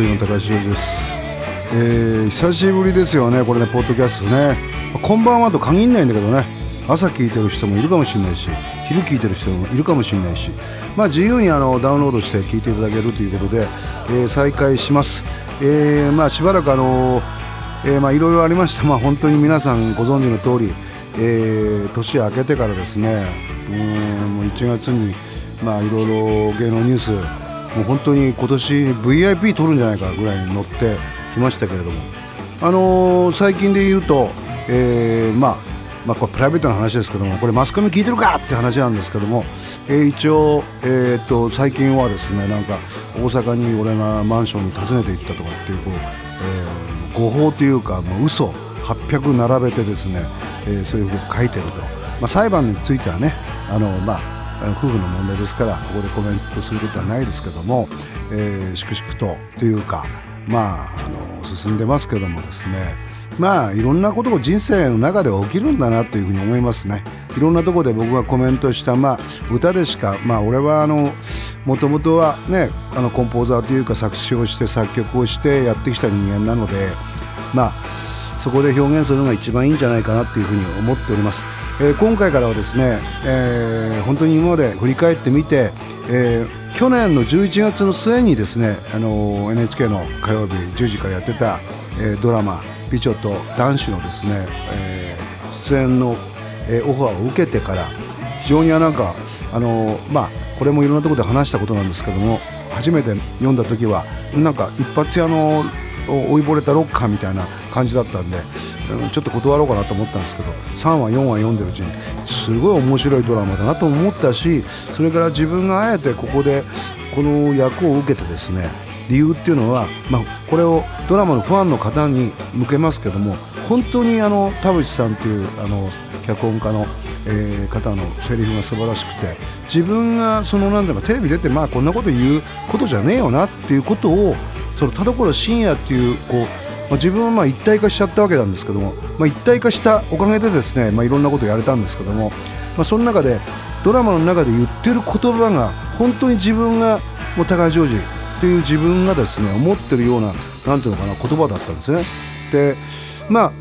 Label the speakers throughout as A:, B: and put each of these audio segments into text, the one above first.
A: はいこんばんはトラブルの高橋です、えー、久しぶりですよねこれねポッドキャストね。こんばんはと限んないんだけどね。朝聞いてる人もいるかもしれないし昼聞いてる人もいるかもしれないし。まあ自由にあのダウンロードして聞いていただけるということで、えー、再開します、えー、まあしばらくあのえー、まあいろいろありました。まあ本当に皆さんご存知の通り、えー、年明けてからですね。うんもう1月にまあいろいろ芸能ニュースもう本当に今年 VIP 取るんじゃないかぐらいに乗ってきましたけれども、あのー、最近で言うと、えー、まあまあ、これプライベートな話ですけどもこれマスコミ聞いてるかって話なんですけども、えー、一応、えー、っと最近はですねなんか大阪に俺がマンションに訪ねて行ったとかっていうこう、えー、誤報というか、まあ、嘘800並べてですね、えー、そういうふうに書いてると、まあ、裁判についてはねあの、まあ夫婦の問題ですからここでコメントすることはないですけども、えー、粛々とというかまああの進んでますけどもですねまあいろんなことが人生の中で起きるんだなというふうに思いますねいろんなとこで僕がコメントしたまあ歌でしかまあ俺はあのもともとはねあのコンポーザーというか作詞をして作曲をしてやってきた人間なのでまあそこで表現するのが一番いいんじゃないかなというふうに思っております。えー、今回からはですね、えー、本当に今まで振り返ってみて、えー、去年の11月の末にですね、あの NHK の火曜日10時からやってた、えドラマ「美女と男子」のですね、え出演の、えオファーを受けてから非常になんかあのまあこれもいろんなところで話したことなんですけども初めて読んだ時はなんか一発屋の追いぼれたロッカーみたいな感じだったんでうんちょっと断ろうかなと思ったんですけど3話4話読んでるうちにすごい面白いドラマだなと思ったしそれから自分があえてここでこの役を受けてですね理由っていうのは、まあ、これをドラマのファンの方に向けますけども本当にあの田淵さんというあの脚本家の、えー、方のセリフが素晴らしくて自分がそのなんだかテレビ出てまあこんなこと言うことじゃねえよなっていうことをその田所深夜っていうこうまあ、自分はまあ一体化しちゃったわけなんですけども、まあ、一体化したおかげでですね、まあ、いろんなことをやれたんですけども、まあ、その中でドラマの中で言ってる言葉が本当に自分がもう高橋ジョージっていう自分がですね思ってるようななんていうのかな言葉だったんですね。でまあ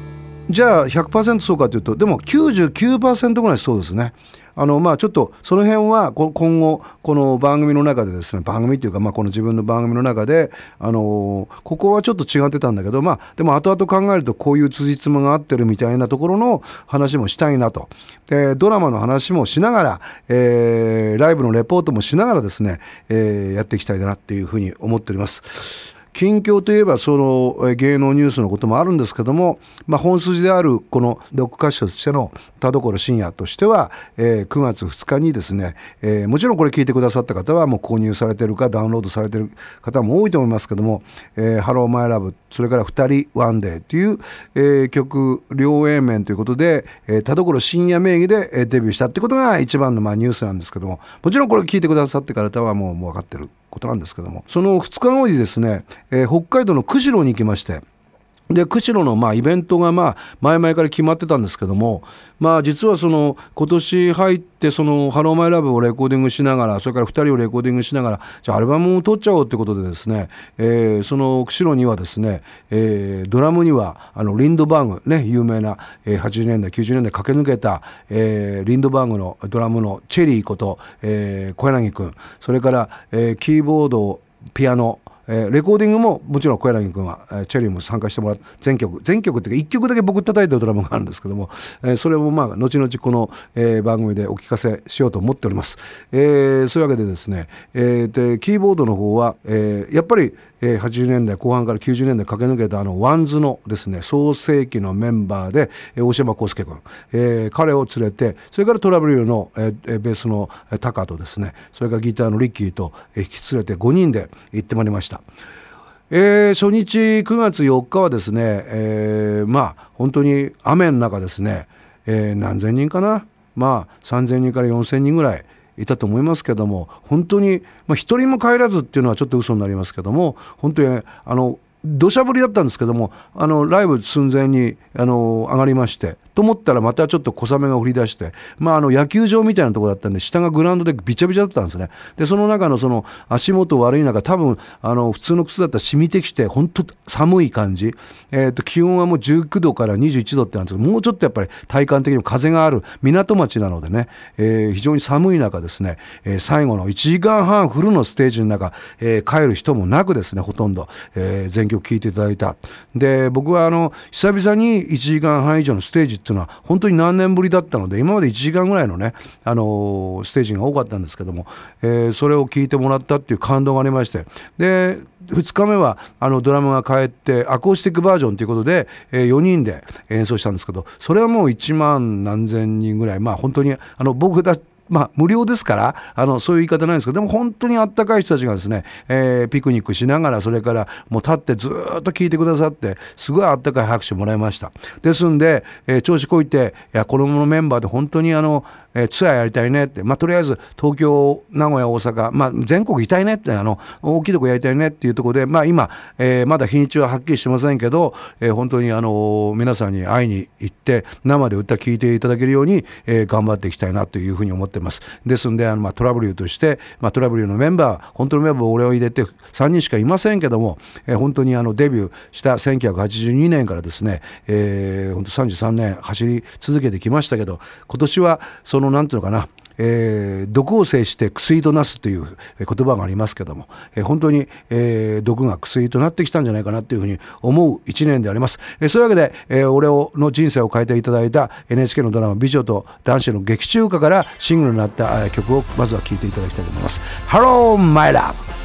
A: じゃあ100%そうかというとでも99%ぐらいそうですね。あのまあちょっとその辺は今後この番組の中でですね番組っていうかまあこの自分の番組の中であのここはちょっと違ってたんだけどまあでも後々考えるとこういう辻褄が合ってるみたいなところの話もしたいなとでドラマの話もしながら、えー、ライブのレポートもしながらですね、えー、やっていきたいなっていうふうに思っております。近況といえばその芸能ニュースのこともあるんですけども、まあ、本筋であるこのロック歌手としての田所深夜としては、えー、9月2日にですね、えー、もちろんこれ聞いてくださった方はもう購入されてるかダウンロードされてる方も多いと思いますけども「えー、 Hello My Love それから「2人ワンデー」という、えー、曲両 A 面ということで、えー、田所深夜名義で、デビューしたってことが一番のまあニュースなんですけどももちろんこれ聞いてくださって方はもうもう分かってる。ことなんですけども。その2日後にですね、えー、北海道の釧路に行きまして。で釧路のまあイベントがまあ前々から決まってたんですけどもまあ実はその今年入ってその「ハローマイラブをレコーディングしながらそれから2人をレコーディングしながらじゃあアルバムを撮っちゃおうってことでですね、えー、その釧路にはですね、えー、ドラムにはあのリンドバーグね有名な、えー、80年代90年代駆け抜けた、えー、リンドバーグのドラムのチェリーこと、えー、小柳君それから、えー、キーボードピアノえー、レコーディングももちろん小柳君は、えー、チェリーも参加してもらって全曲全曲っていうか1曲だけ僕叩いたドラムがあるんですけども、えー、それもまあ後々この、えー、番組でお聞かせしようと思っております、えー、そういうわけでですね、えー、でキーボードの方は、えー、やっぱりえー、80年代後半から90年代駆け抜けたあの WANDSのですね創成期のメンバーで、えー、大島康介君、えー、彼を連れてそれからトラブルの、えー、ベースのタカとですねそれからギターのリッキーと、えー、引き連れて5人で行ってまいりました。えー、初日9月4日はですね、えー、まあ本当に雨の中ですね、えー、何千人かな？まあ3,000人から4,000人ぐらいいたと思いますけども本当に、まあ、一人も帰らずっていうのはちょっと嘘になりますけども本当にあの土砂降りだったんですけどもあのライブ寸前にあの上がりましてと思ったらまたちょっと小雨が降り出して、まあ、あの野球場みたいなところだったんで下がグラウンドでびちゃびちゃだったんですね。でその中のその足元悪い中多分あの普通の靴だったら染みてきて本当寒い感じ、えー、と気温はもう19度から21度ってなんですけどもうちょっとやっぱり体感的にも風がある港町なのでね、えー、非常に寒い中ですね、えー、最後の1時間半フルのステージの中、えー、帰る人もなくですねほとんど、えー、全曲聴いていただいた。で僕はあの久々に1時間半以上のステージていうのは本当に何年ぶりだったので今まで1時間ぐらいのね、あのステージが多かったんですけども、えー、それを聞いてもらったっていう感動がありましてで2日目はあのドラムが帰ってアコースティックバージョンということで、えー、4人で演奏したんですけどそれはもう1万何千人ぐらいまあ本当にあの僕たまあ、無料ですから、あの、そういう言い方ないんですけど、でも本当にあったかい人たちがですね、えー、ピクニックしながら、それからもう立ってずっと聞いてくださって、すごいあったかい拍手もらいました。ですんで、えー、調子こいて、いや、子供のメンバーで本当にあの、えー、ツアーやりたいねって、まあ、とりあえず東京、名古屋、大阪、まあ、全国行きたいねって、あの、大きいとこやりたいねっていうところで、まあ、今、えー、まだ日にちははっきりしてませんけど、えー、本当にあの、皆さんに会いに行って、生で歌聴いていただけるように、えー、頑張っていきたいなというふうに思ってます。ですんで、あの、まあ、トラブルとして、まあ、トラブルのメンバー、本当のメンバーを俺を入れて3人しかいませんけども、えー、本当にあの、デビューした1982年からですね、えー、本当33年走り続けてきましたけど、今年は、その、なんていうのかな、えー、毒を制して薬となすという言葉がありますけども、えー、本当に、えー、毒が薬となってきたんじゃないかなというふうに思う一年であります。え、そういうわけで、えー、俺の人生を変えていただいた NHK のドラマ「美女と男子の劇中歌」からシングルになった曲をまずは聴いていただきたいと思います。Hello, my love!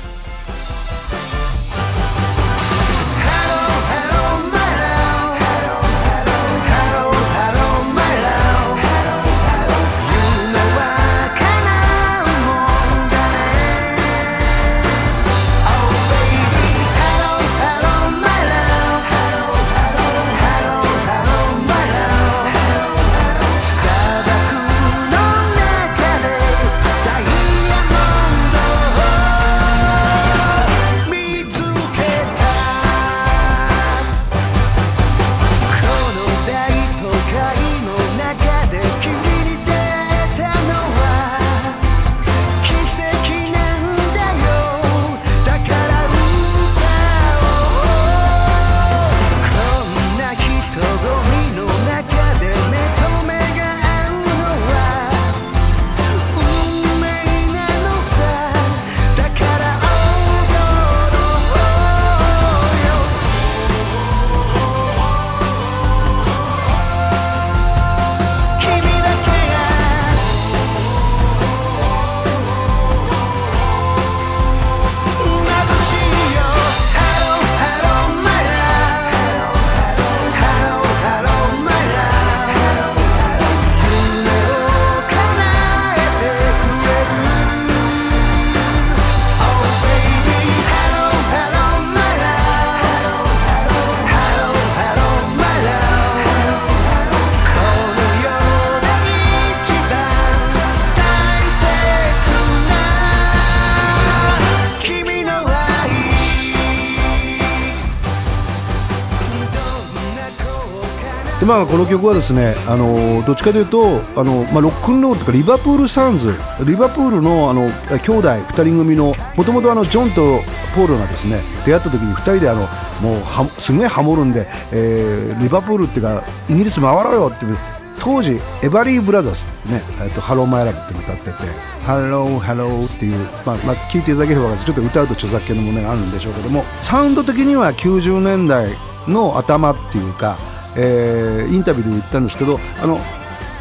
A: でまあこの曲はですねあのどっちかというとあの、まあ、ロックンロールとかリバプールサウンズ。リバプールのあの兄弟2人組のもともとジョンとポールがですね出会った時に2人であのもうはすごいハモるんで、えー、リバプールっていうかイギリス回ろうよっていう当時エバリー・ブラザーズってね「えーと、 Hello My Love」って歌ってて「ハロー・ハロー」っていう、まあ、まあ、聞いていただければちょっと歌うと著作権の問題があるんでしょうけどもサウンド的には90年代の頭っていうかえー、インタビューで言ったんですけどあの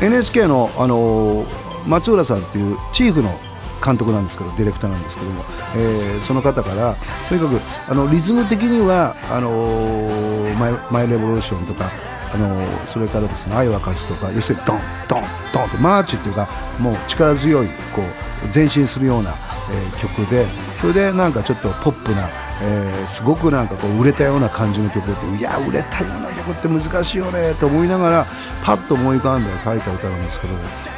A: NHK の、あの松浦さんっていうチーフの監督なんですけどディレクターなんですけども、えー、その方からとにかくあのリズム的にはあの My, My Revolution とかあのそれからですね愛は勝つとか要するにドンドンドンってマーチっていうかもう力強いこう前進するような、えー、曲でそれでなんかちょっとポップなえー、すごくなんかこう売れたような感じの曲でいや売れたような曲って難しいよねと思いながらパッと思い浮かんで書いた歌なんですけど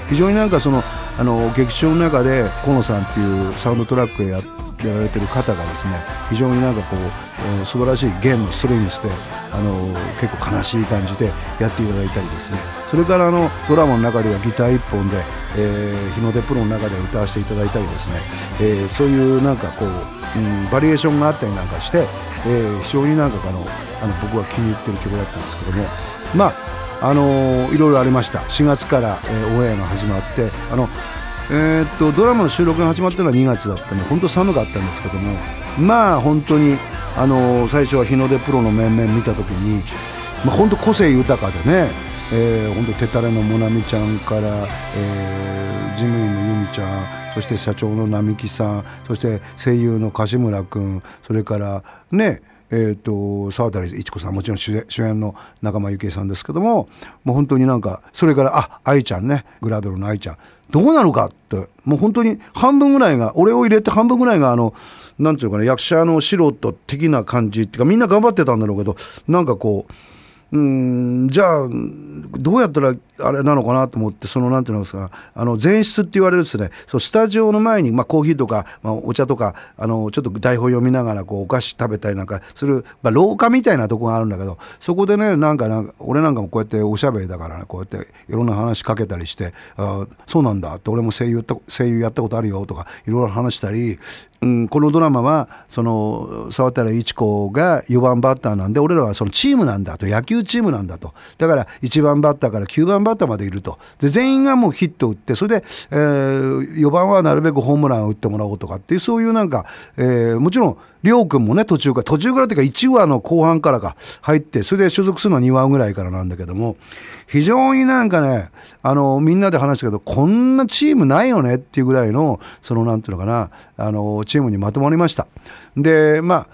A: 非常になんかそのあの劇中の中で河野さんっていうサウンドトラックややられてる方がですね非常になんかこう、えー、素晴らしいゲームストレングスであの結構悲しい感じでやっていただいたりですね。それからあのドラマの中ではギター1本で、えー、日の出プロの中で歌わせていただいたりですね、えー、そういうなんかこう、うん、バリエーションがあったりなんかして、えー、非常になんかあのあの僕は気に入ってる曲だったんですけども。まああのいろいろありました。4月から、えー、オンエアが始まってあのえー、っとドラマの収録が始まったのが2月だったので本当寒かったんですけども。まあ本当にあの最初は日の出プロの面々見た時に、まあ、本当個性豊かでね、えー、本当手たれのもなみちゃんから、えー、事務員の由美ちゃんそして社長の並木さんそして声優の柏村君それからねえーと、沢渡一子さんもちろん主演の仲間由紀恵さんですけどももう本当になんかそれからあ愛ちゃんねグラドルの愛ちゃんどうなるかってもう本当に半分ぐらいが俺を入れて半分ぐらいがあのなんていうかね役者の素人的な感じっていうかみんな頑張ってたんだろうけどなんかこううんじゃあどうやったらあれなのかなと思ってそのなんていうのですかあの前室って言われるですねそうスタジオの前に、まあ、コーヒーとか、まあ、お茶とかあのちょっと台本読みながらこうお菓子食べたりなんかする、まあ、廊下みたいなとこがあるんだけどそこでねなんかなんか俺なんかもこうやっておしゃべりだからねこうやっていろんな話かけたりして「あそうなんだ」って俺も声優声優やったことあるよとかいろいろ話したりうん、このドラマはその沢渡一子が4番バッターなんで俺らはそのチームなんだと野球チームなんだと。だから1番バッターから9番バッターまでいるとで全員がもうヒットを打ってそれで、えー、4番はなるべくホームランを打ってもらおうとかっていうそういうなんか、えー、もちろん亮君もね途中から途中からっていうか1話の後半からか入ってそれで所属するのは2話ぐらいからなんだけども非常になんかねあのみんなで話したけどこんなチームないよねっていうぐらいのそのなんていうのかなあのチームにまとまりました。でまあ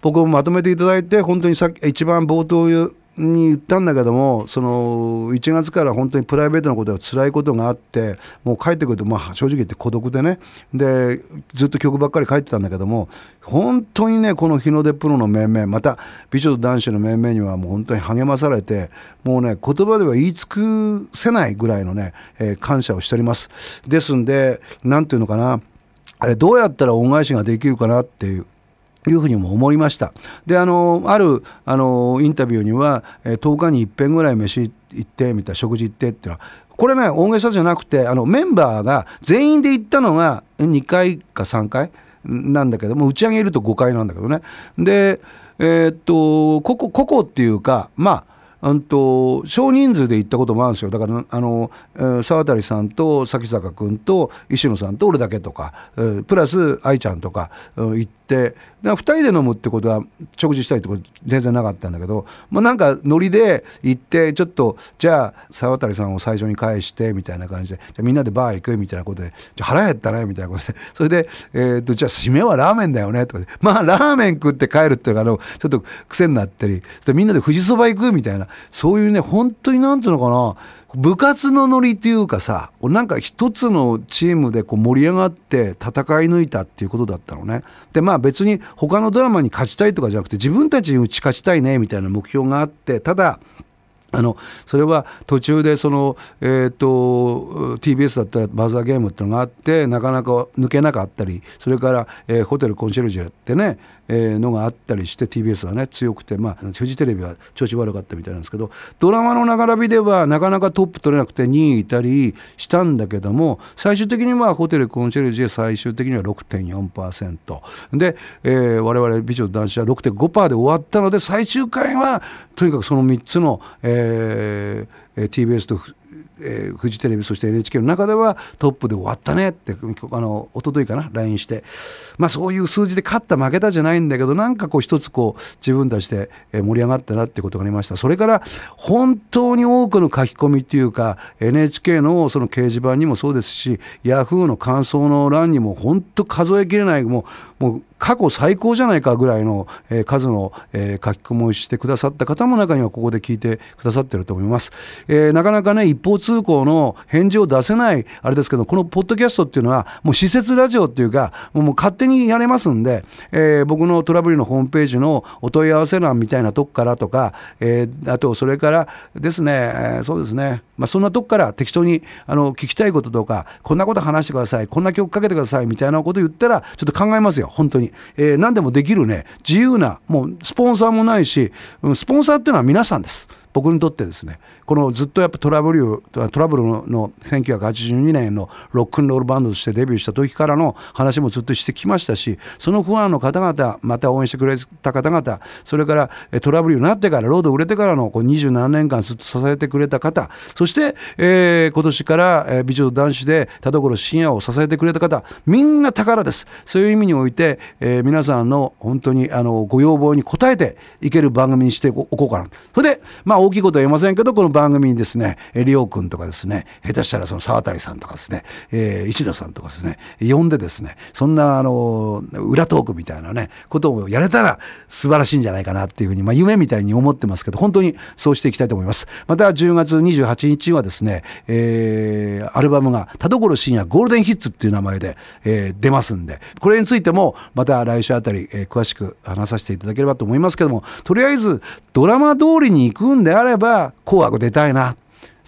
A: 僕もまとめていただいて本当にさっき一番冒頭に言ったんだけどもその1月から本当にプライベートなことが辛いことがあってもう帰ってくると、まあ、正直言って孤独でね。でずっと曲ばっかり書いてたんだけども本当にねこの日の出プロの面々また美女と男子の面々にはもう本当に励まされてもうね言葉では言い尽くせないぐらいのね、えー、感謝をしております。ですんで何ていうのかな。あれどうやったら恩返しができるかなっていう。いうふうにも思いました。で、あの、ある、あの、インタビューには、え、10日に一遍ぐらい飯行って、みたいな、食事行ってっていうのは、これね、大げさじゃなくて、あの、メンバーが全員で行ったのが2回か3回なんだけども、打ち上げ入れると5回なんだけどね。で、えー、っと、ここ、ここっていうか、まあ、うんと少人数で行ったこともあるんですよだからあの、沢渡さんと崎坂君と石野さんと俺だけとか、プラス愛ちゃんとか、行って2人で飲むってことは食事したりってこと全然なかったんだけど、まあ、なんかノリで行ってちょっとじゃあ沢渡さんを最初に返してみたいな感じでじゃみんなでバー行くみたいなことでじゃ腹減ったねみたいなことでそれで、えーと、じゃあ締めはラーメンだよねとかでまあラーメン食って帰るっていうのがちょっと癖になったりみんなで富士そば行くみたいなそういうね本当になんつうのかな部活のノリというかさなんか一つのチームでこう盛り上がって戦い抜いたっていうことだったのね。でまあ別に他のドラマに勝ちたいとかじゃなくて自分たちに打ち勝ちたいねみたいな目標があってただあのそれは途中でその、えーと、TBS だったらバザーゲームっていうのがあってなかなか抜けなかったりそれから、えー、ホテルコンシェルジュってねえー、のがあったりして TBS はね強くて、まあ、フジテレビは調子悪かったみたいなんですけどドラマの並びではなかなかトップ取れなくて2位いたりしたんだけども最終的にはホテルコンシェルジュ最終的には6.4%で、えー、我々美女男子は6.5%で終わったので最終回はとにかくその3つの、えー、ええ TBS とえー、フジテレビそして NHK の中ではトップで終わったねってあの一昨日かな LINE して、まあ、そういう数字で勝った負けたじゃないんだけどなんかこう一つこう自分たちで盛り上がったなっていうことがありました。それから本当に多くの書き込みっていうか NHK のその掲示板にもそうですしヤフーの感想の欄にも本当数えきれないもうもう過去最高じゃないかぐらいの、数の、書き込みをしてくださった方も中にはここで聞いてくださってると思います、えー、なかなかね一方通行の返事を出せないあれですけどこのポッドキャストっていうのはもう施設ラジオっていうかもう勝手にやれますんで、えー、僕のトラブルのホームページのお問い合わせ欄みたいなとこからとか、えー、あとそれからですね、えー、そうですね。まあ、そんなとこから適当にあの聞きたいこととかこんなこと話してくださいこんな曲かけてくださいみたいなこと言ったらちょっと考えますよ本当に、えー、何でもできるね自由なもうスポンサーもないしスポンサーっていうのは皆さんです。僕にとってですね。このずっとやっぱトラブルトラブルの1982年のロックンロールバンドとしてデビューした時からの話もずっとしてきましたしそのファンの方々また応援してくれた方々それからトラブルになってからロード売れてからのこう27年間ずっと支えてくれた方そして、えー、今年から、え、美女と男子で田所深夜を支えてくれた方みんな宝です。そういう意味において、えー、皆さんの本当にあのご要望に応えていける番組にしておこうかな。それでまあ大きいことは言えませんけどこの番組にですねリオ君とかですね下手したらその沢渡さんとかですね、えー、石野さんとかですね呼んでですねそんなあの裏トークみたいなねことをやれたら素晴らしいんじゃないかなっていうふうに、まあ、夢みたいに思ってますけど本当にそうしていきたいと思います。また10月28日はですね、えー、アルバムが田所深夜ゴールデンヒッツっていう名前で、えー、出ますんでこれについてもまた来週あたり、えー、詳しく話させていただければと思いますけどもとりあえずドラマ通りに行くんであれば紅白で出たいな。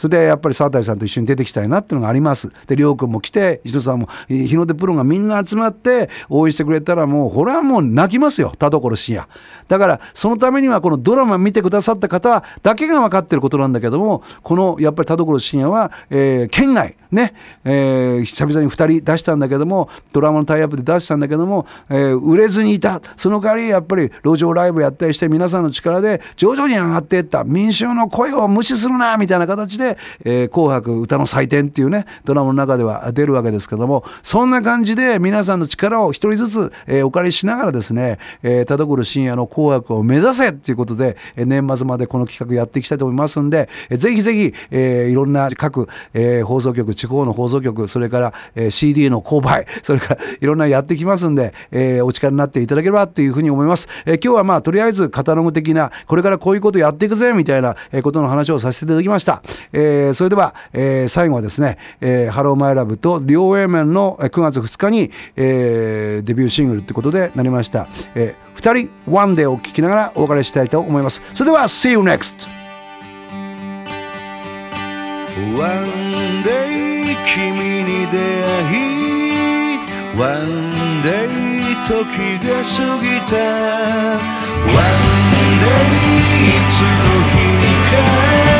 A: それでやっぱり沢渡さんと一緒に出てきたいなっていうのがあります。で亮君も来て石戸さんも日の出プロがみんな集まって応援してくれたらもうこれはもう泣きますよ。田所深夜だからそのためにはこのドラマ見てくださった方だけが分かってることなんだけどもこのやっぱり田所深夜は、えー、県外ね、えー、久々に2人出したんだけどもドラマのタイアップで出したんだけども、えー、売れずにいた。その代わりやっぱり路上ライブやったりして皆さんの力で徐々に上がっていった。民衆の声を無視するなみたいな形で「えー、紅白歌の祭典」っていうねドラマの中では出るわけですけどもそんな感じで皆さんの力を一人ずつ、えー、お借りしながらですね、えー、田所深夜の「紅白」を目指せっていうことで、えー、年末までこの企画やっていきたいと思いますんで、えー、ぜひぜひ、えー、いろんな各、えー、放送局地方の放送局それから、えー、CD の購買 それからいろんなやってきますんで、えー、お力になっていただければというふうに思います、えー、今日はまあとりあえずカタログ的なこれからこういうことやっていくぜみたいなことの話をさせていただきました、え、それでは、えー、最後はですね、えー、 Hello My Love と両 A 面の9月2日に、えー、デビューシングルということでなりました、えー、2人ワンデーを聴きながらお別れしたいと思います。それでは See you next! One day 君に出会い One day 時が過ぎた。One day いつの日にか。